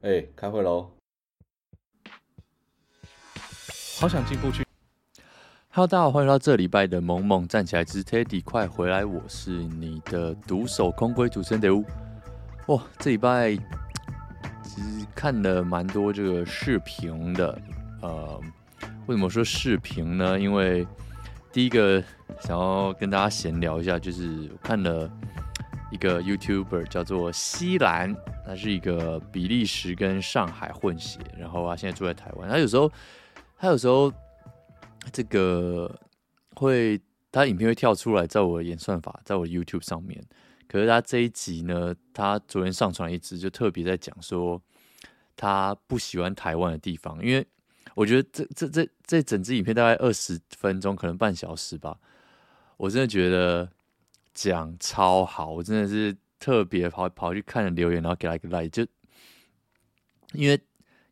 哎、欸，开会喽！好想进步去。Hello，大家好，欢迎到这礼拜的萌萌站起来之 Teddy，快回来！我是你的独守空闺主持人德乌。哇，这礼拜其实看了蛮多这个视频的。呃，为什么说视频呢？因为第一个想要跟大家闲聊一下，就是我看了。一个 YouTuber 叫做西兰，他是一个比利时跟上海混血，然后啊现在住在台湾。他有时候，他有时候这个会，他影片会跳出来，在我的演算法，在我 YouTube 上面。可是他这一集呢，他昨天上传一支，就特别在讲说他不喜欢台湾的地方，因为我觉得这这这这整支影片大概二十分钟，可能半小时吧，我真的觉得。讲超好，我真的是特别跑跑去看了留言，然后给他一个 like，就因为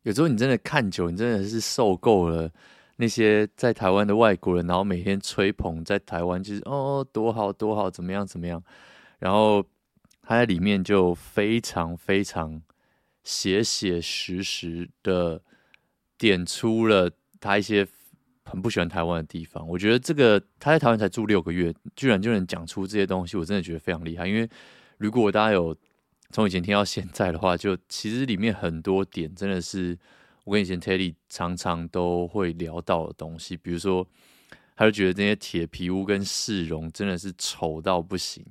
有时候你真的看久，你真的是受够了那些在台湾的外国人，然后每天吹捧在台湾就是哦多好多好怎么样怎么样，然后他在里面就非常非常写写实实的点出了他一些。很不喜欢台湾的地方，我觉得这个他在台湾才住六个月，居然就能讲出这些东西，我真的觉得非常厉害。因为如果大家有从以前听到现在的话，就其实里面很多点真的是我跟以前 Teddy 常常都会聊到的东西，比如说他就觉得这些铁皮屋跟市容真的是丑到不行，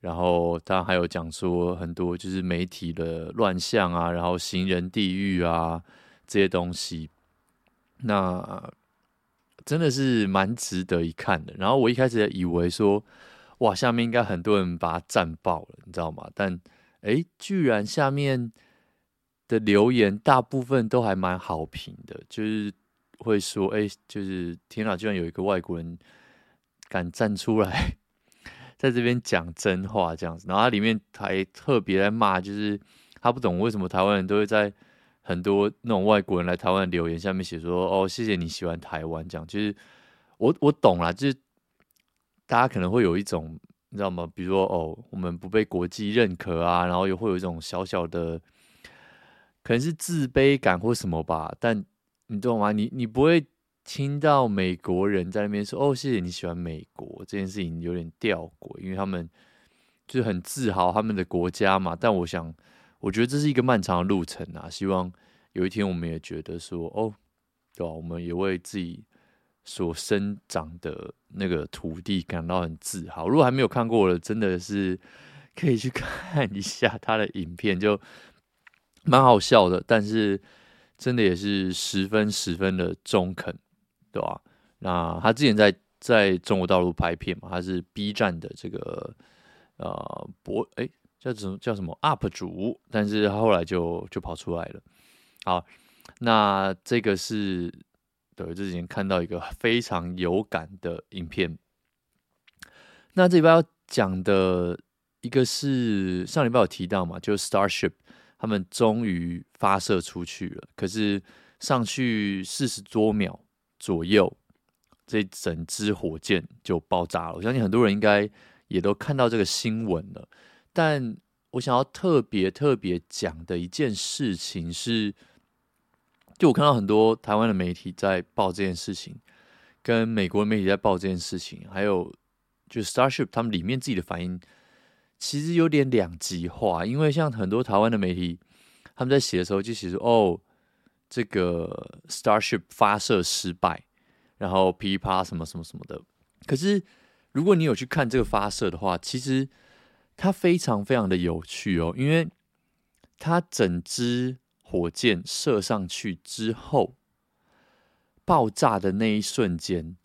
然后他还有讲说很多就是媒体的乱象啊，然后行人地狱啊这些东西，那。真的是蛮值得一看的。然后我一开始以为说，哇，下面应该很多人把它赞爆了，你知道吗？但诶，居然下面的留言大部分都还蛮好评的，就是会说，诶，就是天哪，居然有一个外国人敢站出来，在这边讲真话这样子。然后他里面还特别在骂，就是他不懂为什么台湾人都会在。很多那种外国人来台湾留言，下面写说：“哦，谢谢你喜欢台湾。”这样就是我我懂啦，就是大家可能会有一种你知道吗？比如说哦，我们不被国际认可啊，然后又会有一种小小的可能是自卑感或什么吧。但你懂吗？你你不会听到美国人在那边说：“哦，谢谢你喜欢美国。”这件事情有点吊诡，因为他们就是很自豪他们的国家嘛。但我想。我觉得这是一个漫长的路程啊！希望有一天我们也觉得说，哦，对吧？我们也为自己所生长的那个土地感到很自豪。如果还没有看过的，真的是可以去 看一下他的影片，就蛮好笑的。但是真的也是十分十分的中肯，对吧？那他之前在在中国大陆拍片嘛，他是 B 站的这个呃博哎。叫什么叫什么 UP 主，但是他后来就就跑出来了。好，那这个是对，之前看到一个非常有感的影片。那这礼拜要讲的一个是上礼拜有提到嘛，就是 Starship 他们终于发射出去了，可是上去四十多秒左右，这整支火箭就爆炸了。我相信很多人应该也都看到这个新闻了。但我想要特别特别讲的一件事情是，就我看到很多台湾的媒体在报这件事情，跟美国的媒体在报这件事情，还有就 Starship 他们里面自己的反应，其实有点两极化。因为像很多台湾的媒体，他们在写的时候就写说：“哦，这个 Starship 发射失败，然后噼啪什么什么什么的。”可是如果你有去看这个发射的话，其实。它非常非常的有趣哦，因为它整支火箭射上去之后，爆炸的那一瞬间，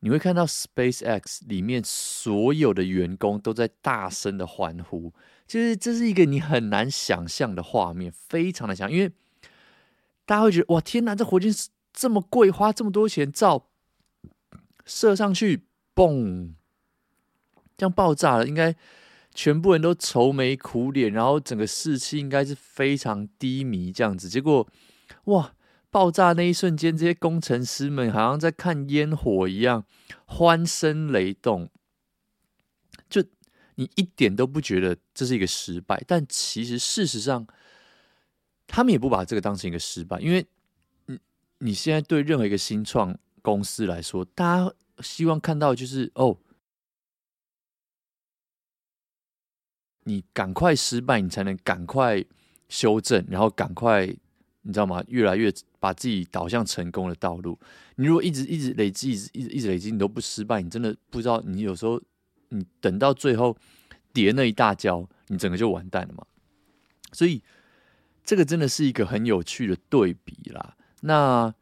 你会看到 SpaceX 里面所有的员工都在大声的欢呼，就是这是一个你很难想象的画面，非常的想，因为大家会觉得哇天哪，这火箭这么贵，花这么多钱造，射上去，嘣，这样爆炸了，应该。全部人都愁眉苦脸，然后整个士气应该是非常低迷这样子。结果，哇！爆炸那一瞬间，这些工程师们好像在看烟火一样，欢声雷动。就你一点都不觉得这是一个失败，但其实事实上，他们也不把这个当成一个失败，因为你你现在对任何一个新创公司来说，大家希望看到就是哦，你赶快失败，你才能赶快修正，然后赶快你知道吗？越来越把自己导向成功的道路。你如果一直一直累积，一直一直一直累积，你都不失败，你真的不知道。你有时候你等到最后跌那一大跤，你整个就完蛋了嘛。所以这个真的是一个很有趣的对比啦。那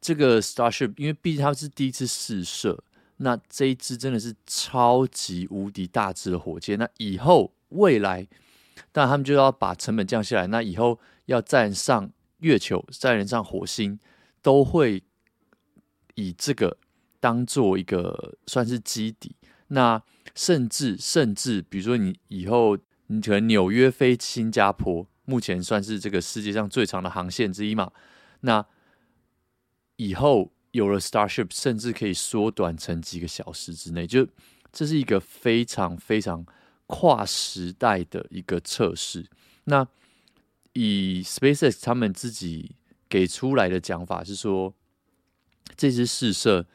这个 Starship，因为毕竟它是第一次试射，那这一支真的是超级无敌大只的火箭。那以后未来，但他们就要把成本降下来。那以后要站上月球、站上火星，都会以这个当做一个算是基底。那甚至甚至，比如说你以后。你可能纽约飞新加坡，目前算是这个世界上最长的航线之一嘛。那以后有了 Starship，甚至可以缩短成几个小时之内，就这是一个非常非常跨时代的一个测试。那以 SpaceX 他们自己给出来的讲法是说，这次试射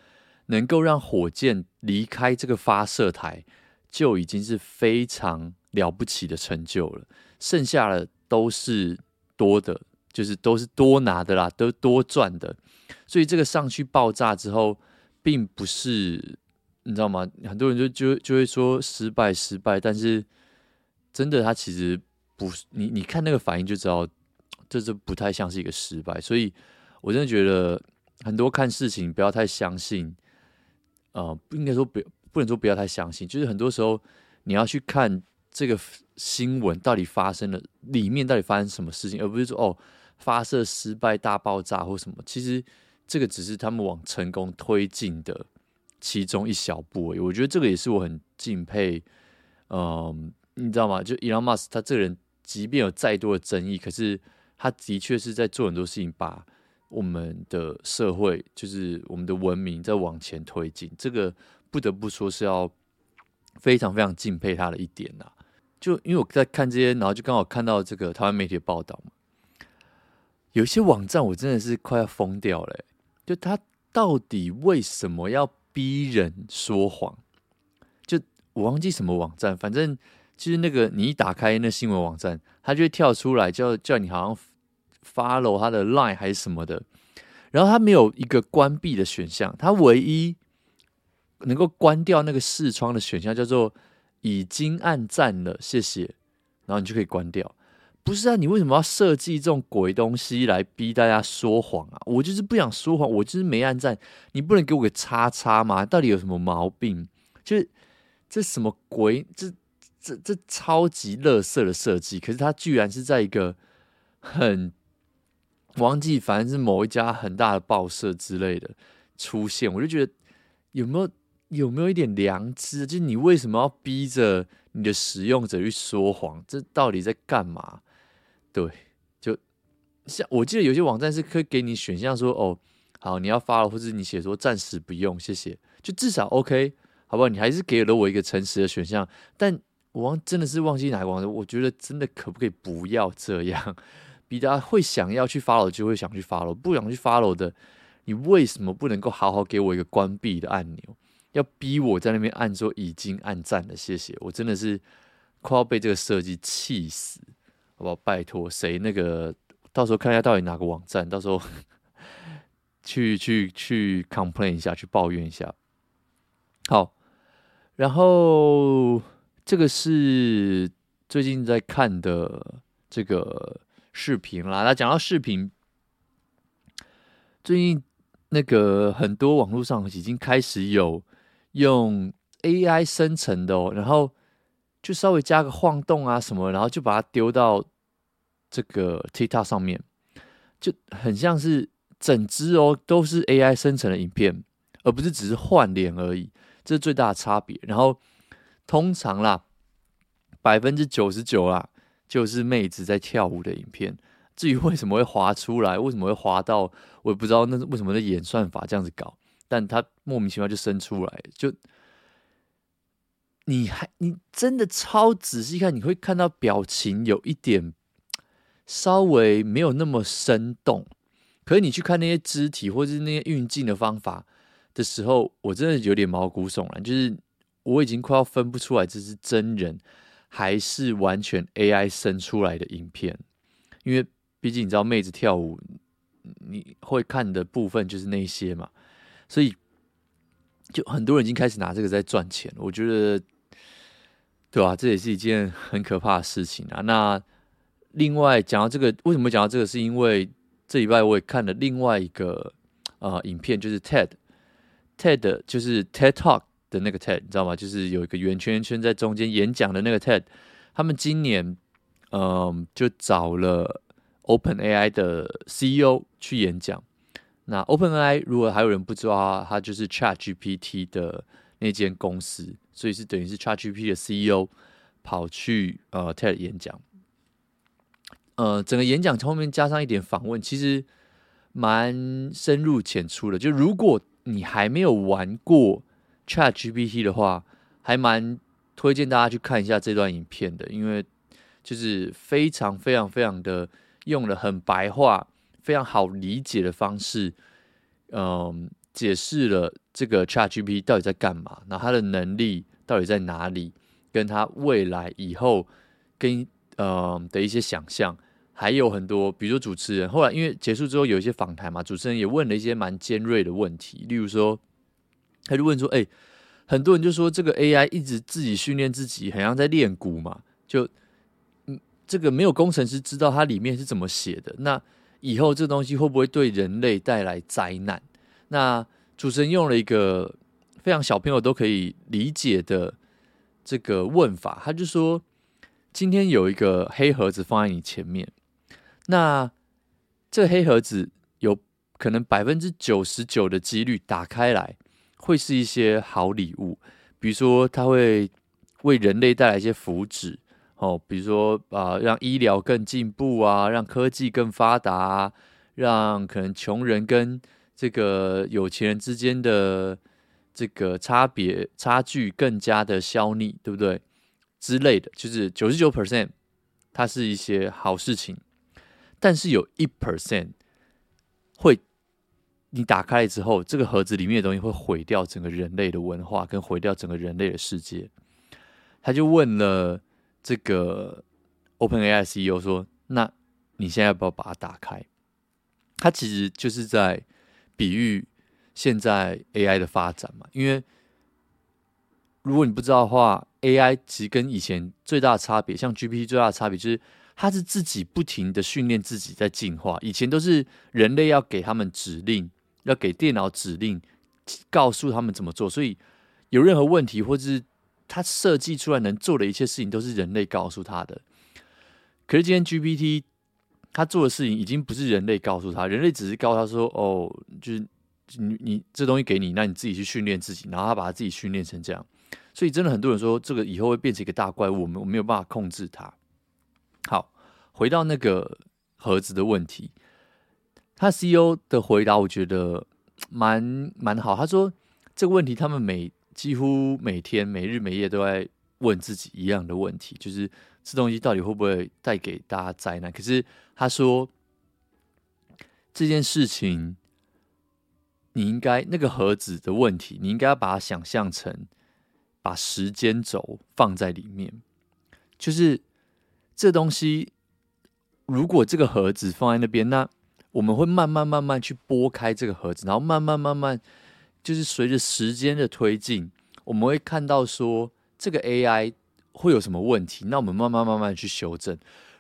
能够让火箭离开这个发射台，就已经是非常。了不起的成就了，剩下的都是多的，就是都是多拿的啦，都多赚的。所以这个上去爆炸之后，并不是你知道吗？很多人就就就会说失败失败，但是真的，他其实不是你你看那个反应就知道，这这不太像是一个失败。所以我真的觉得很多看事情不要太相信，呃，不应该说不不能说不要太相信，就是很多时候你要去看。这个新闻到底发生了？里面到底发生什么事情？而不是说哦，发射失败、大爆炸或什么。其实这个只是他们往成功推进的其中一小步而已。我觉得这个也是我很敬佩。嗯，你知道吗？就 Elon Musk 他这个人，即便有再多的争议，可是他的确是在做很多事情，把我们的社会，就是我们的文明，在往前推进。这个不得不说是要非常非常敬佩他的一点呐。就因为我在看这些，然后就刚好看到这个台湾媒体的报道嘛，有一些网站我真的是快要疯掉了。就他到底为什么要逼人说谎？就我忘记什么网站，反正就是那个你一打开那新闻网站，它就会跳出来叫叫你好像 follow 他的 line 还是什么的，然后他没有一个关闭的选项，他唯一能够关掉那个视窗的选项叫做。已经按赞了，谢谢，然后你就可以关掉。不是啊，你为什么要设计这种鬼东西来逼大家说谎啊？我就是不想说谎，我就是没按赞，你不能给我个叉叉吗？到底有什么毛病？就是这什么鬼？这这这超级垃圾的设计，可是它居然是在一个很忘记，反正是某一家很大的报社之类的出现，我就觉得有没有？有没有一点良知？就是你为什么要逼着你的使用者去说谎？这到底在干嘛？对，就像我记得有些网站是可以给你选项说，哦，好，你要发了，或者你写说暂时不用，谢谢，就至少 OK，好不好？你还是给了我一个诚实的选项，但我忘真的是忘记哪个网站，我觉得真的可不可以不要这样？逼大家会想要去 follow 就会想去 follow，不想去 follow 的，你为什么不能够好好给我一个关闭的按钮？要逼我在那边按说已经按赞了，谢谢，我真的是快要被这个设计气死，好不好？拜托，谁那个到时候看一下到底哪个网站，到时候 去去去 complain 一下，去抱怨一下。好，然后这个是最近在看的这个视频啦。那讲到视频，最近那个很多网络上已经开始有。用 AI 生成的哦，然后就稍微加个晃动啊什么，然后就把它丢到这个 TikTok 上面，就很像是整支哦都是 AI 生成的影片，而不是只是换脸而已，这是最大的差别。然后通常啦，百分之九十九啦，就是妹子在跳舞的影片。至于为什么会滑出来，为什么会滑到，我也不知道那是为什么的演算法这样子搞。但它莫名其妙就生出来，就你还你真的超仔细看，你会看到表情有一点稍微没有那么生动。可是你去看那些肢体或者是那些运镜的方法的时候，我真的有点毛骨悚然，就是我已经快要分不出来这是真人还是完全 AI 生出来的影片，因为毕竟你知道妹子跳舞，你会看的部分就是那些嘛，所以就很多人已经开始拿这个在赚钱，我觉得，对吧？这也是一件很可怕的事情啊。那另外讲到这个，为什么讲到这个？是因为这礼拜我也看了另外一个呃影片，就是 TED，TED 就是 TED Talk 的那个 TED，你知道吗？就是有一个圆圈圈在中间演讲的那个 TED。他们今年嗯、就找了 OpenAI 的 CEO 去演讲。那 OpenAI 如果还有人不知道，它就是 ChatGPT 的那间公司，所以是等于是 ChatGPT 的 CEO 跑去呃 TED 演讲。呃，整个演讲后面加上一点访问，其实蛮深入浅出的。就如果你还没有玩过 ChatGPT 的话，还蛮推荐大家去看一下这段影片的，因为就是非常非常非常的用了很白话、非常好理解的方式，嗯、解释了这个 ChatGPT 到底在干嘛，然后它的能力到底在哪里，跟它未来以后跟呃的一些想象。还有很多，比如说主持人，后来因为结束之后有一些访谈嘛，主持人也问了一些蛮尖锐的问题，例如说，他就问说：“哎，很多人就说这个 AI 一直自己训练自己，很像在练鼓嘛，就嗯，这个没有工程师知道它里面是怎么写的，那以后这东西会不会对人类带来灾难？”那主持人用了一个非常小朋友都可以理解的这个问法，他就说：“今天有一个黑盒子放在你前面。”那这黑盒子有可能百分之九十九的几率打开来会是一些好礼物，比如说它会为人类带来一些福祉哦，比如说啊，让医疗更进步啊，让科技更发达啊，让可能穷人跟这个有钱人之间的这个差别差距更加的消弭，对不对？之类的，就是九十九 percent，它是一些好事情。但是有一 percent 会，你打开之后，这个盒子里面的东西会毁掉整个人类的文化，跟毁掉整个人类的世界。他就问了这个 OpenAI CEO 说：“那你现在要不要把它打开？”他其实就是在比喻现在 AI 的发展嘛。因为如果你不知道的话，AI 其实跟以前最大的差别，像 GPT 最大的差别就是。它是自己不停的训练自己在进化，以前都是人类要给他们指令，要给电脑指令，告诉他们怎么做，所以有任何问题或者是他设计出来能做的一切事情都是人类告诉他的。可是今天 GPT 他做的事情已经不是人类告诉他，人类只是告诉他说：“哦，就是你你这东西给你，那你自己去训练自己。”然后他把他自己训练成这样，所以真的很多人说这个以后会变成一个大怪物，我们我没有办法控制它。好，回到那个盒子的问题，他 CEO 的回答我觉得蛮蛮好。他说这个问题他们每几乎每天每日每夜都在问自己一样的问题，就是这东西到底会不会带给大家灾难？可是他说这件事情，你应该那个盒子的问题，你应该要把它想象成把时间轴放在里面，就是。这东西，如果这个盒子放在那边，那我们会慢慢慢慢去拨开这个盒子，然后慢慢慢慢，就是随着时间的推进，我们会看到说这个 AI 会有什么问题，那我们慢慢慢慢去修正。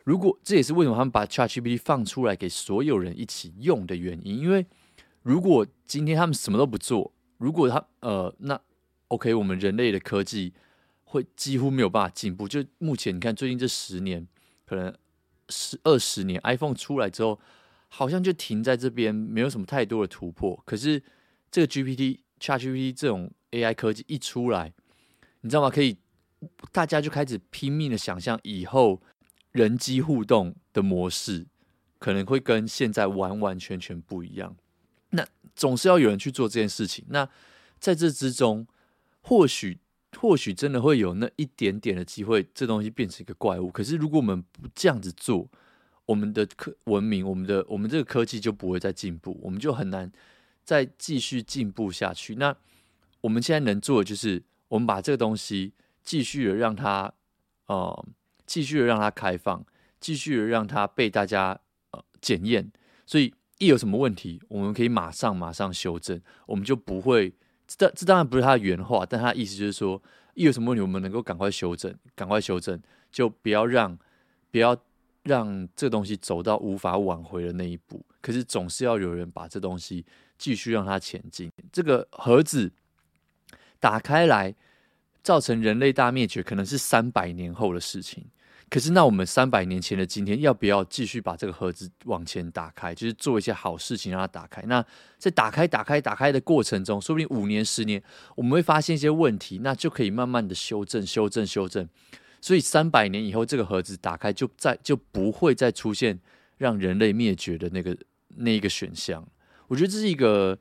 如果这也是为什么他们把 ChatGPT 放出来给所有人一起用的原因，因为如果今天他们什么都不做，如果他呃，那 OK，我们人类的科技。会几乎没有办法进步。就目前你看，最近这十年，可能十二十年，iPhone 出来之后，好像就停在这边，没有什么太多的突破。可是这个 GPT、ChatGPT 这种 AI 科技一出来，你知道吗？可以大家就开始拼命的想象以后人机互动的模式，可能会跟现在完完全全不一样。那总是要有人去做这件事情。那在这之中，或许。或许真的会有那一点点的机会，这东西变成一个怪物。可是如果我们不这样子做，我们的科文明，我们的我们这个科技就不会再进步，我们就很难再继续进步下去。那我们现在能做的就是，我们把这个东西继续的让它，呃，继续的让它开放，继续的让它被大家呃检验。所以一有什么问题，我们可以马上马上修正，我们就不会。这这当然不是他的原话，但他意思就是说，一有什么问题，我们能够赶快修正，赶快修正，就不要让不要。让这东西走到无法挽回的那一步，可是总是要有人把这东西继续让它前进。这个盒子打开来，造成人类大灭绝，可能是三百年后的事情。可是，那我们三百年前的今天，要不要继续把这个盒子往前打开，就是做一些好事情，让它打开？那在打开、打开、打开的过程中，说不定五年、十年，我们会发现一些问题，那就可以慢慢的修正、修正、修正。所以三百年以后，这个盒子打开就再就不会再出现让人类灭绝的那个那一个选项。我觉得这是一个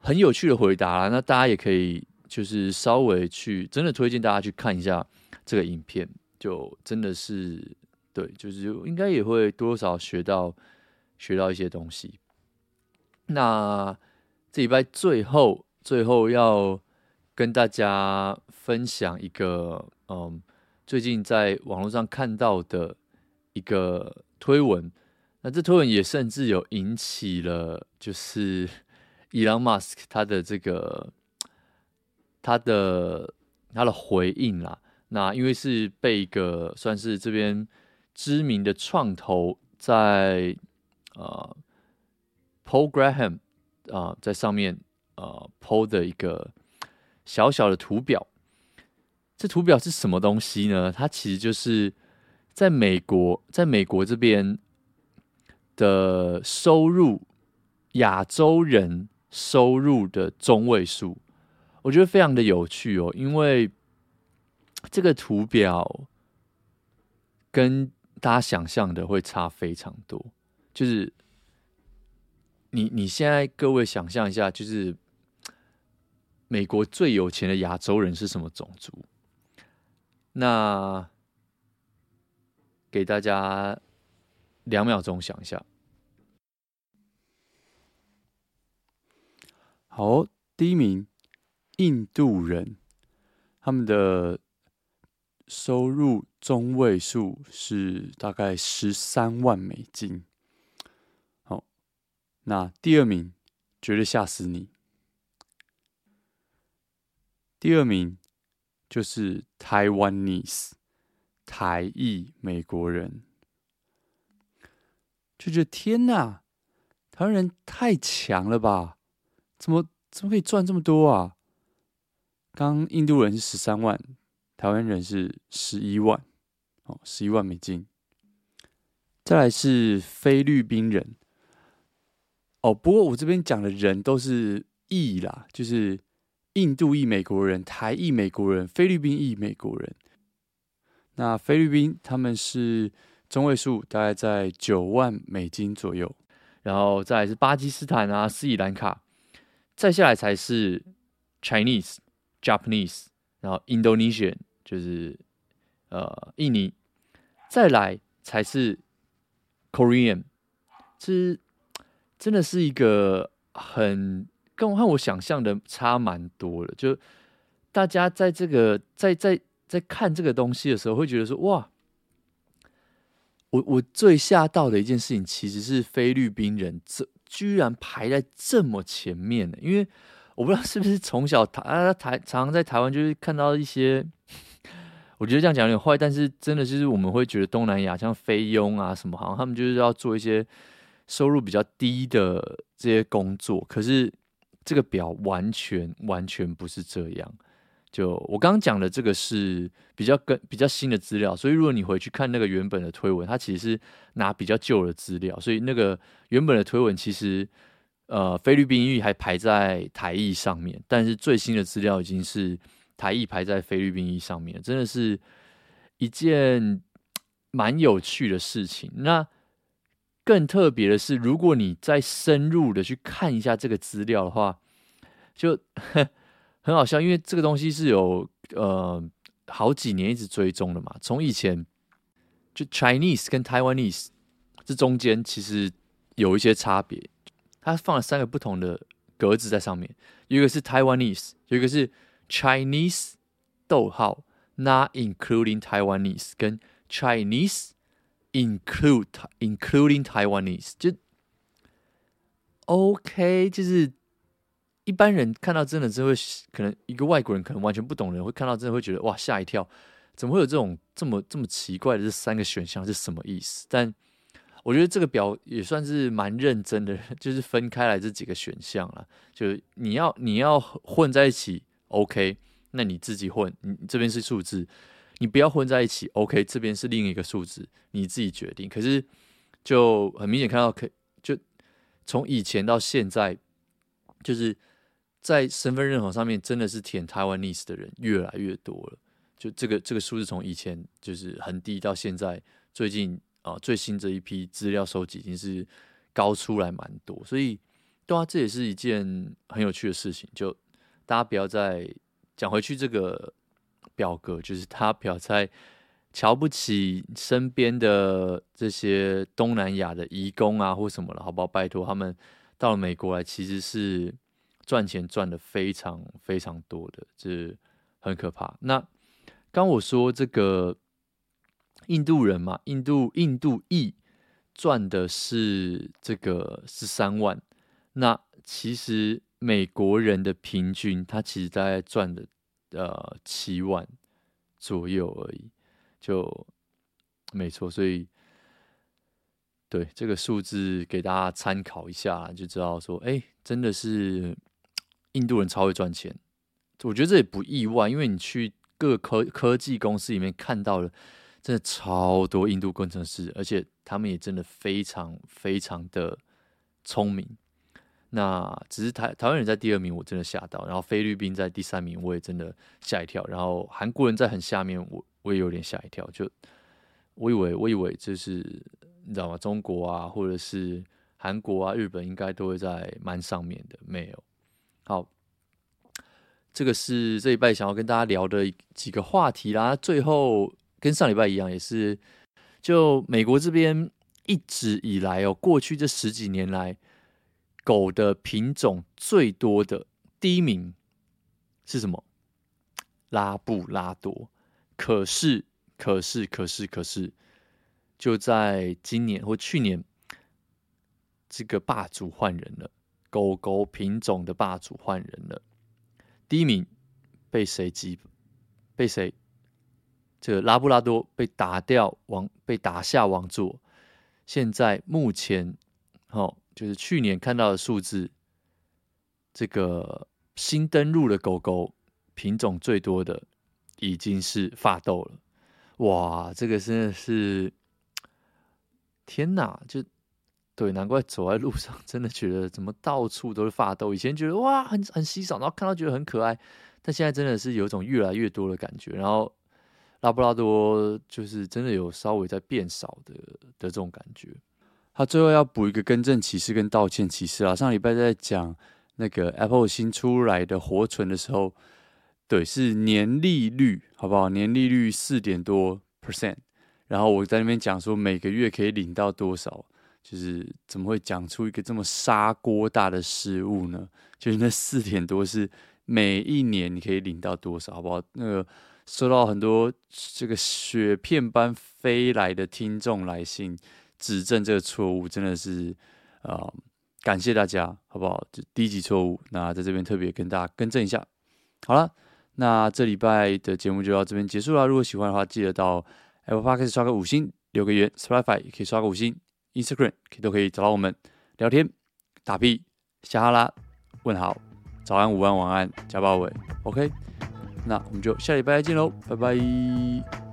很有趣的回答啦。那大家也可以就是稍微去真的推荐大家去看一下这个影片，就真的是对，就是应该也会多少学到学到一些东西。那这礼拜最后最后要跟大家分享一个。嗯，最近在网络上看到的一个推文，那这推文也甚至有引起了，就是伊朗马斯克他的这个他的他的回应啦。那因为是被一个算是这边知名的创投在呃 Paul Graham 啊、在上面呃 PO 的一个小小的图表。这图表是什么东西呢？它其实就是在美国，在美国这边的收入，亚洲人收入的中位数，我觉得非常的有趣哦，因为这个图表跟大家想象的会差非常多。就是你你现在各位想象一下，就是美国最有钱的亚洲人是什么种族？那给大家两秒钟想一下。好，第一名，印度人，他们的收入中位数是大概十三万美金。好，那第二名绝对吓死你。第二名。就是台湾 nese 台裔美国人，就觉得天哪，台湾人太强了吧？怎么怎么可以赚这么多啊？刚印度人是十三万，台湾人是十一万，哦，十一万美金。再来是菲律宾人，哦，不过我这边讲的人都是裔啦，就是。印度裔美国人、台裔美国人、菲律宾裔美国人，那菲律宾他们是中位数大概在九万美金左右，然后再来是巴基斯坦啊、斯里兰卡，再下来才是 Chinese、Japanese，然后 Indonesian 就是呃印尼，再来才是 Korean，这真的是一个很。跟我和我想象的差蛮多的，就大家在这个在在在看这个东西的时候，会觉得说哇，我我最吓到的一件事情，其实是菲律宾人这居然排在这么前面呢。因为我不知道是不是从小台台常常在台湾就是看到一些，我觉得这样讲有点坏，但是真的就是我们会觉得东南亚像菲佣啊什么，好像他们就是要做一些收入比较低的这些工作，可是。这个表完全完全不是这样，就我刚刚讲的这个是比较跟比较新的资料，所以如果你回去看那个原本的推文，它其实是拿比较旧的资料，所以那个原本的推文其实呃菲律宾裔还排在台裔上面，但是最新的资料已经是台裔排在菲律宾一上面，真的是一件蛮有趣的事情。那更特别的是，如果你再深入的去看一下这个资料的话，就 很好笑，因为这个东西是有呃好几年一直追踪的嘛。从以前就 Chinese 跟 Taiwanese 这中间其实有一些差别，它放了三个不同的格子在上面，有一个是 Taiwanese，有一个是 Chinese，逗号，not including Taiwanese，跟 Chinese include including Taiwanese，就 OK，就是一般人看到真的是会，可能一个外国人可能完全不懂的人会看到真的会觉得哇吓一跳。怎么会有这种这么这么奇怪的这三个选项是什么意思？但我觉得这个表也算是蛮认真的，就是分开来这几个选项了。就是你要你要混在一起，OK，那你自己混，你这边是数字，你不要混在一起，OK，这边是另一个数字，你自己决定。可是就很明显看到，可就从以前到现在，就是在身份认同上面真的是填 Taiwanese 的人越来越多了。就这个这个数字从以前就是很低，到现在最近啊最新这一批资料收集已经是高出来蛮多，所以对啊，这也是一件很有趣的事情。就大家不要再讲回去这个表格，就是他不要再瞧不起身边的这些东南亚的移工啊或什么了，好不好？拜托他们到了美国来，其实是赚钱赚的非常非常多的，这很可怕。那刚我说这个印度人嘛，印度印度裔赚的是这个十三万，那其实美国人的平均他其实大概赚的呃七万左右而已，就没错，所以对这个数字给大家参考一下，就知道说，哎，真的是印度人超会赚钱，我觉得这也不意外，因为你去。各科科技公司里面看到了，真的超多印度工程师，而且他们也真的非常非常的聪明。那只是台台湾人在第二名，我真的吓到；然后菲律宾在第三名，我也真的吓一跳；然后韩国人在很下面，我我也有点吓一跳。就我以为我以为就是你知道吗？中国啊，或者是韩国啊、日本应该都会在蛮上面的，没有。好。这个是这礼拜想要跟大家聊的几个话题啦。最后跟上礼拜一样，也是就美国这边一直以来哦，过去这十几年来，狗的品种最多的第一名是什么？拉布拉多。可是，可是，可是，可是，就在今年或去年，这个霸主换人了，狗狗品种的霸主换人了。第一名被谁击？被谁？这个拉布拉多被打掉王，被打下王座。现在目前，哦，就是去年看到的数字，这个新登录的狗狗品种最多的已经是法斗了。哇，这个真的是天哪！就。对，难怪走在路上真的觉得怎么到处都是法斗。以前觉得哇很很稀少，然后看到觉得很可爱，但现在真的是有一种越来越多的感觉。然后拉布拉多就是真的有稍微在变少的的这种感觉。他最后要补一个更正启示跟道歉启示啊，上礼拜在讲那个 Apple 新出来的活存的时候，对，是年利率好不好？年利率四点多 percent，然后我在那边讲说每个月可以领到多少。就是怎么会讲出一个这么砂锅大的失误呢？就是那四点多是每一年你可以领到多少，好不好？那个收到很多这个雪片般飞来的听众来信，指正这个错误，真的是啊、呃，感谢大家，好不好？这低级错误，那在这边特别跟大家更正一下。好了，那这礼拜的节目就到这边结束了。如果喜欢的话，记得到 Apple Podcast 刷个五星，留个言，Spotify 也可以刷个五星。Instagram 可以都可以找到我们聊天、打屁、瞎哈拉、问好、早安、午安、晚安、加包尾。OK，那我们就下礼拜再见喽，拜拜。